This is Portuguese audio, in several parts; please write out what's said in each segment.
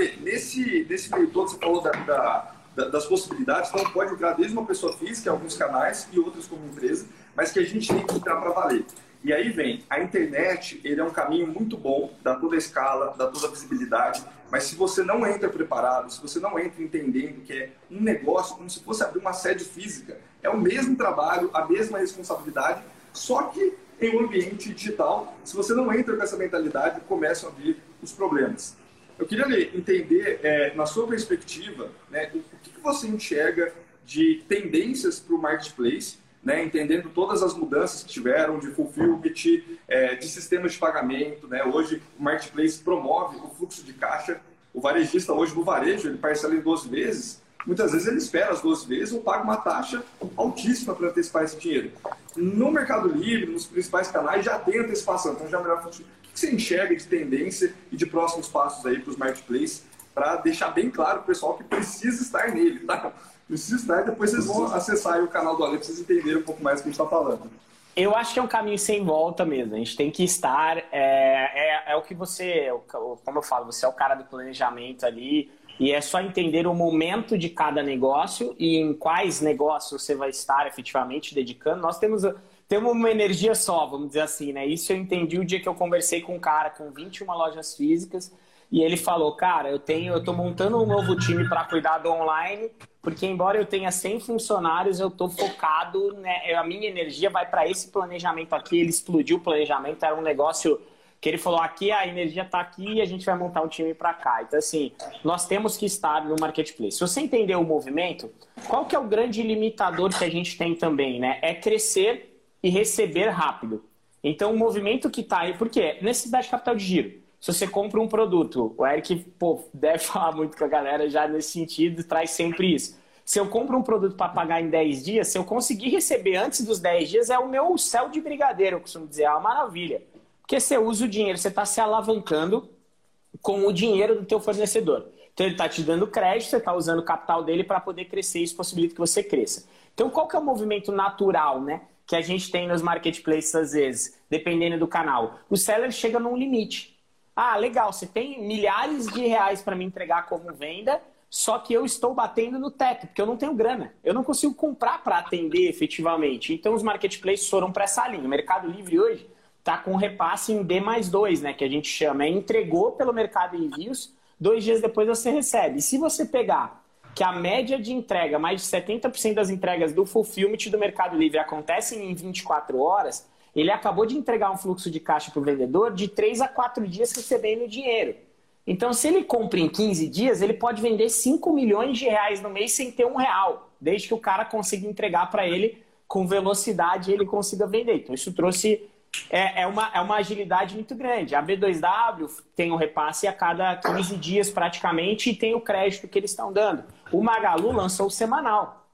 Ale, nesse, nesse meio todo, você falou da, da, da, das possibilidades, então pode entrar desde uma pessoa física, alguns canais, e outros como empresa, mas que a gente tem que entrar para valer. E aí vem, a internet, ele é um caminho muito bom, dá toda a escala, dá toda a visibilidade, mas se você não entra preparado, se você não entra entendendo que é um negócio como se fosse abrir uma sede física, é o mesmo trabalho, a mesma responsabilidade, só que em um ambiente digital, se você não entra com essa mentalidade, começam a vir os problemas. Eu queria entender, é, na sua perspectiva, né, o que, que você enxerga de tendências para o marketplace né, entendendo todas as mudanças que tiveram de fulfillment, é, de sistemas de pagamento. Né? Hoje o Marketplace promove o fluxo de caixa. O varejista hoje no varejo, ele parcela em 12 vezes. Muitas vezes ele espera as 12 vezes ou paga uma taxa altíssima para antecipar esse dinheiro. No Mercado Livre, nos principais canais, já tem antecipação. Então já é melhor... O você enxerga de tendência e de próximos passos aí para os marketplaces para deixar bem claro para o pessoal que precisa estar nele, tá? precisa estar depois vocês vão acessar o canal do Ale para vocês entenderem um pouco mais do que a gente está falando. Eu acho que é um caminho sem volta mesmo. A gente tem que estar. É, é, é o que você, como eu falo, você é o cara do planejamento ali. E é só entender o momento de cada negócio e em quais negócios você vai estar efetivamente dedicando. Nós temos, temos uma energia só, vamos dizer assim, né? Isso eu entendi o dia que eu conversei com um cara com 21 lojas físicas e ele falou, cara, eu tenho, eu tô montando um novo time para cuidar do online, porque embora eu tenha 100 funcionários, eu tô focado, né, a minha energia vai para esse planejamento aqui, ele explodiu o planejamento, era um negócio que ele falou, aqui a energia está aqui e a gente vai montar um time para cá. Então, assim, nós temos que estar no marketplace. Se você entender o movimento, qual que é o grande limitador que a gente tem também, né? É crescer e receber rápido. Então, o movimento que está aí, por quê? Necessidade de capital de giro se você compra um produto, o Eric pô, deve falar muito com a galera já nesse sentido, traz sempre isso. Se eu compro um produto para pagar em 10 dias, se eu conseguir receber antes dos 10 dias, é o meu céu de brigadeiro, eu costumo dizer, é uma maravilha. Porque você usa o dinheiro, você está se alavancando com o dinheiro do teu fornecedor. Então ele está te dando crédito, você está usando o capital dele para poder crescer, isso possibilita que você cresça. Então qual que é o movimento natural, né? Que a gente tem nos marketplaces às vezes, dependendo do canal. O seller chega num limite. Ah, legal, você tem milhares de reais para me entregar como venda, só que eu estou batendo no teto, porque eu não tenho grana. Eu não consigo comprar para atender efetivamente. Então os marketplaces foram para essa linha. O Mercado Livre hoje está com repasse em D mais 2, né? Que a gente chama. É entregou pelo Mercado Envios, dois dias depois você recebe. E se você pegar que a média de entrega, mais de 70% das entregas do fulfillment do Mercado Livre acontecem em 24 horas, ele acabou de entregar um fluxo de caixa para o vendedor de 3 a 4 dias recebendo dinheiro. Então, se ele compra em 15 dias, ele pode vender 5 milhões de reais no mês sem ter um real, desde que o cara consiga entregar para ele com velocidade e ele consiga vender. Então, isso trouxe. É, é, uma, é uma agilidade muito grande. A B2W tem um repasse a cada 15 dias praticamente e tem o crédito que eles estão dando. O Magalu lançou o semanal.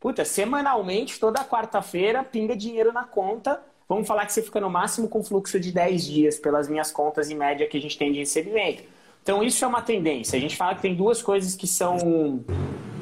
Puta, semanalmente, toda quarta-feira, pinga dinheiro na conta Vamos falar que você fica no máximo com fluxo de 10 dias, pelas minhas contas em média que a gente tem de recebimento. Então, isso é uma tendência. A gente fala que tem duas coisas que são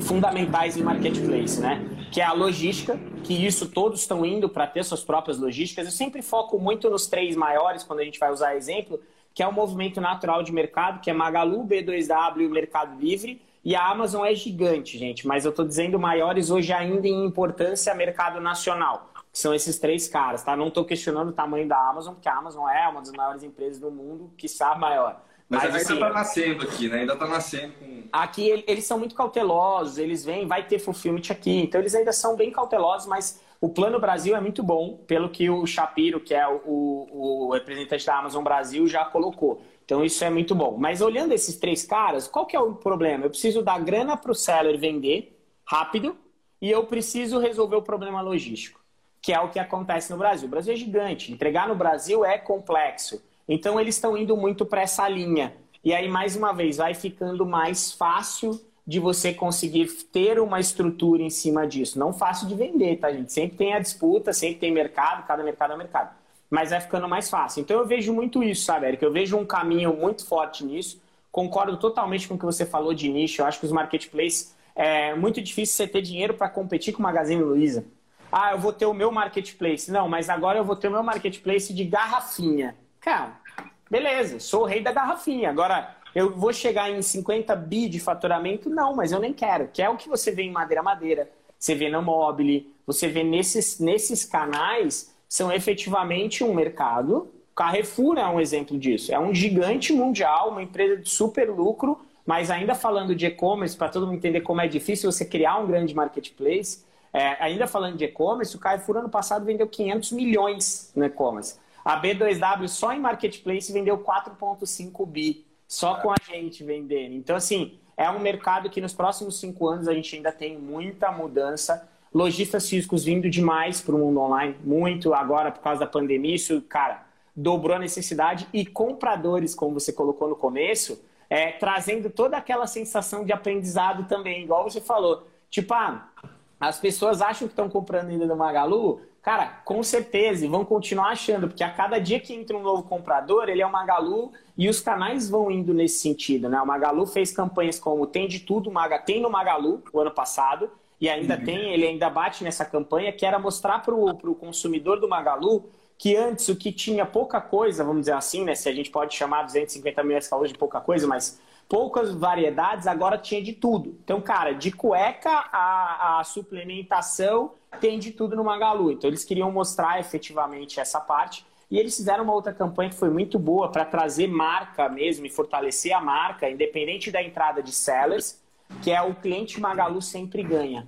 fundamentais em marketplace, né? Que é a logística, que isso todos estão indo para ter suas próprias logísticas. Eu sempre foco muito nos três maiores quando a gente vai usar exemplo, que é o movimento natural de mercado, que é Magalu, B2W e o Mercado Livre. E a Amazon é gigante, gente, mas eu estou dizendo maiores hoje ainda em importância mercado nacional são esses três caras, tá? Não estou questionando o tamanho da Amazon, porque a Amazon é uma das maiores empresas do mundo, que sabe maior. Mas, Mas ainda está assim, nascendo aqui, né? Ainda está nascendo. Com... Aqui eles são muito cautelosos, eles vêm, vai ter fulfillment aqui, então eles ainda são bem cautelosos, mas o Plano Brasil é muito bom, pelo que o Shapiro, que é o, o, o representante da Amazon Brasil, já colocou. Então isso é muito bom. Mas olhando esses três caras, qual que é o problema? Eu preciso dar grana para o seller vender rápido e eu preciso resolver o problema logístico que é o que acontece no Brasil. O Brasil é gigante, entregar no Brasil é complexo. Então eles estão indo muito para essa linha. E aí, mais uma vez, vai ficando mais fácil de você conseguir ter uma estrutura em cima disso. Não fácil de vender, tá, gente? Sempre tem a disputa, sempre tem mercado, cada mercado é mercado. Mas vai ficando mais fácil. Então eu vejo muito isso, sabe, Eric? Eu vejo um caminho muito forte nisso. Concordo totalmente com o que você falou de nicho. Eu acho que os marketplaces é muito difícil você ter dinheiro para competir com o Magazine Luiza. Ah, eu vou ter o meu marketplace. Não, mas agora eu vou ter o meu marketplace de garrafinha. Cara, beleza, sou o rei da garrafinha. Agora, eu vou chegar em 50 bi de faturamento? Não, mas eu nem quero. Que é o que você vê em Madeira Madeira, você vê na Mobile, você vê nesses, nesses canais, são efetivamente um mercado. Carrefour é um exemplo disso. É um gigante mundial, uma empresa de super lucro, mas ainda falando de e-commerce, para todo mundo entender como é difícil você criar um grande marketplace, é, ainda falando de e-commerce, o Carrefour ano passado vendeu 500 milhões no e-commerce. A B2W só em marketplace vendeu 4,5 bi, só com a gente vendendo. Então, assim, é um mercado que nos próximos cinco anos a gente ainda tem muita mudança. Lojistas físicos vindo demais para o mundo online, muito agora por causa da pandemia. Isso, cara, dobrou a necessidade. E compradores, como você colocou no começo, é, trazendo toda aquela sensação de aprendizado também, igual você falou. Tipo, ah, as pessoas acham que estão comprando ainda no Magalu, Cara, com certeza, e vão continuar achando, porque a cada dia que entra um novo comprador, ele é o Magalu e os canais vão indo nesse sentido, né? O Magalu fez campanhas como Tem de Tudo, Maga, tem no Magalu o ano passado, e ainda uhum. tem, ele ainda bate nessa campanha, que era mostrar para o consumidor do Magalu que antes o que tinha pouca coisa, vamos dizer assim, né? Se a gente pode chamar 250 mil calores de pouca coisa, mas poucas variedades, agora tinha de tudo. Então, cara, de cueca a, a suplementação tem de tudo no Magalu. Então eles queriam mostrar efetivamente essa parte. E eles fizeram uma outra campanha que foi muito boa para trazer marca mesmo e fortalecer a marca, independente da entrada de sellers, que é o cliente Magalu sempre ganha.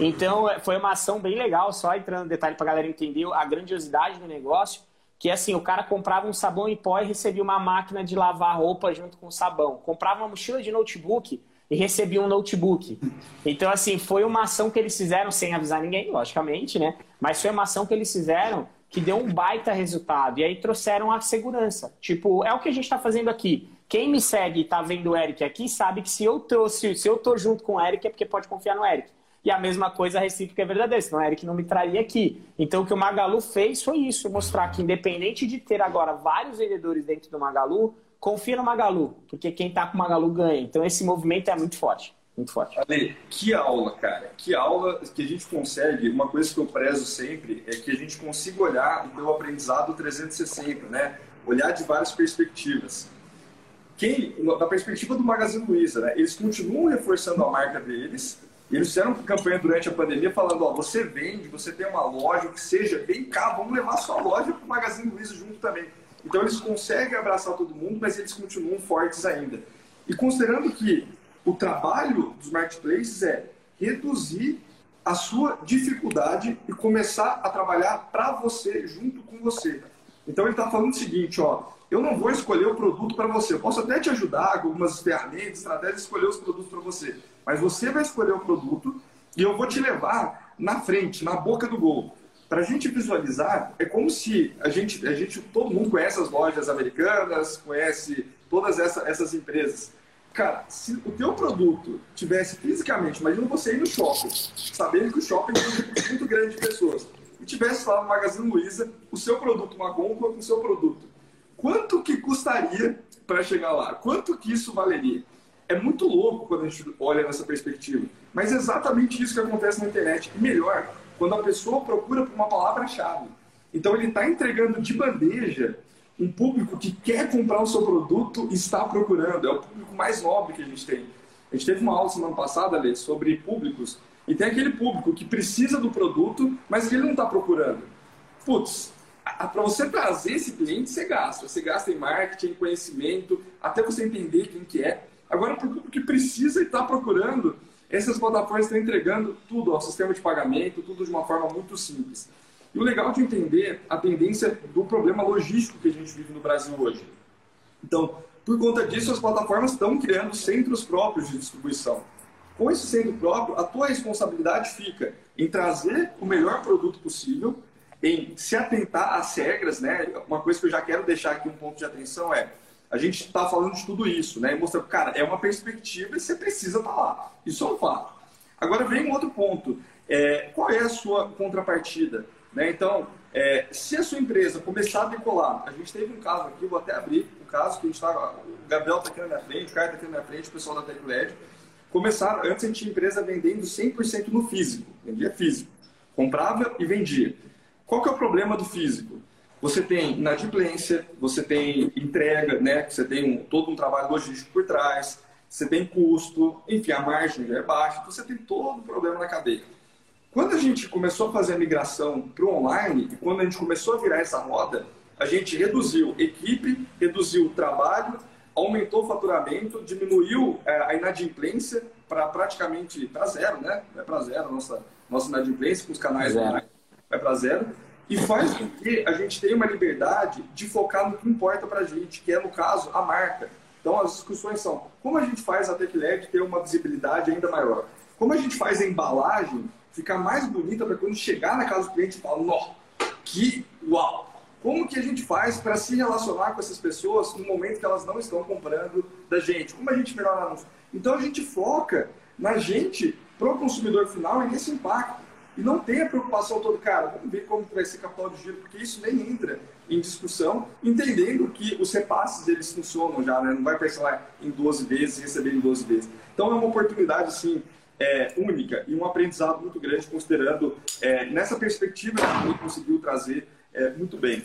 Então foi uma ação bem legal, só entrando no detalhe para a galera entender a grandiosidade do negócio, que assim, o cara comprava um sabão em pó e recebia uma máquina de lavar roupa junto com o sabão. Comprava uma mochila de notebook e recebi um notebook. Então, assim, foi uma ação que eles fizeram sem avisar ninguém, logicamente, né? Mas foi uma ação que eles fizeram que deu um baita resultado. E aí trouxeram a segurança. Tipo, é o que a gente está fazendo aqui. Quem me segue e está vendo o Eric aqui sabe que se eu trouxe, se eu tô junto com o Eric é porque pode confiar no Eric. E a mesma coisa a recíproca é verdadeira, senão o Eric não me traria aqui. Então o que o Magalu fez foi isso, mostrar que independente de ter agora vários vendedores dentro do Magalu, confia no Magalu, porque quem tá com o Magalu ganha. Então esse movimento é muito forte. Muito forte. Ale, que aula, cara. Que aula que a gente consegue. Uma coisa que eu prezo sempre é que a gente consiga olhar pelo aprendizado 360, né? Olhar de várias perspectivas. Quem, da perspectiva do Magazine Luiza, né? Eles continuam reforçando a marca deles. Eles fizeram campanha durante a pandemia falando: ó, você vende, você tem uma loja, que seja, vem cá, vamos levar sua loja para o Magazine Luiza junto também. Então eles conseguem abraçar todo mundo, mas eles continuam fortes ainda. E considerando que o trabalho dos marketplaces é reduzir a sua dificuldade e começar a trabalhar para você, junto com você. Então ele está falando o seguinte, ó, eu não vou escolher o produto para você. Eu posso até te ajudar com algumas ferramentas, estratégias, escolher os produtos para você. Mas você vai escolher o produto e eu vou te levar na frente, na boca do gol. Para a gente visualizar, é como se a gente, a gente, todo mundo conhece as lojas americanas, conhece todas essa, essas empresas. Cara, se o teu produto tivesse fisicamente, imagina você ir no shopping, sabendo que o shopping tem um grupo muito grande de pessoas, e tivesse lá no Magazine Luiza o seu produto, uma gôndola com o seu produto, quanto que custaria para chegar lá? Quanto que isso valeria? É muito louco quando a gente olha nessa perspectiva, mas é exatamente isso que acontece na internet. E melhor, quando a pessoa procura por uma palavra-chave. Então ele está entregando de bandeja um público que quer comprar o seu produto e está procurando. É o público mais nobre que a gente tem. A gente teve uma aula semana passada, Lê, sobre públicos. E tem aquele público que precisa do produto, mas que ele não está procurando. Putz, para você trazer esse cliente, você gasta. Você gasta em marketing, em conhecimento, até você entender quem que é. Agora, para o que precisa e está procurando, essas plataformas estão entregando tudo, o sistema de pagamento, tudo de uma forma muito simples. E o legal de entender a tendência do problema logístico que a gente vive no Brasil hoje. Então, por conta disso, as plataformas estão criando centros próprios de distribuição. Com esse centro próprio, a tua responsabilidade fica em trazer o melhor produto possível, em se atentar às regras, né? Uma coisa que eu já quero deixar aqui um ponto de atenção é a gente está falando de tudo isso, né? E mostrar, cara, é uma perspectiva e você precisa estar tá lá. Isso é um fato. Agora vem um outro ponto. É, qual é a sua contrapartida? Né? Então, é, se a sua empresa começar a decolar, a gente teve um caso aqui, vou até abrir o um caso que a gente está. O Gabriel está aqui na minha frente, o Caio está aqui na minha frente, o pessoal da TecLed. Começaram, antes a gente tinha empresa vendendo 100% no físico, vendia físico. Comprava e vendia. Qual que é o problema do físico? você tem inadimplência, você tem entrega, né? Você tem um, todo um trabalho logístico por trás, você tem custo, enfim, a margem é baixa, então você tem todo o problema na cadeia. Quando a gente começou a fazer a migração para o online, e quando a gente começou a virar essa roda, a gente reduziu equipe, reduziu o trabalho, aumentou o faturamento, diminuiu é, a inadimplência para praticamente para zero, né? Vai para zero a nossa, nossa inadimplência com os canais zero. online, vai para zero. E faz com que a gente tenha uma liberdade de focar no que importa para a gente, que é, no caso, a marca. Então, as discussões são como a gente faz a TechLab ter uma visibilidade ainda maior? Como a gente faz a embalagem ficar mais bonita para quando chegar na casa do cliente falar, nó, que uau! Como que a gente faz para se relacionar com essas pessoas no momento que elas não estão comprando da gente? Como a gente melhora a anúncio? Então a gente foca na gente, para o consumidor final, e nesse impacto. E não tem a preocupação toda, cara, vamos ver como vai ser capital de giro, porque isso nem entra em discussão, entendendo que os repasses eles funcionam já, né? não vai pensar em 12 vezes, receber em 12 vezes. Então é uma oportunidade, assim, é, única e um aprendizado muito grande, considerando é, nessa perspectiva que gente conseguiu trazer é, muito bem.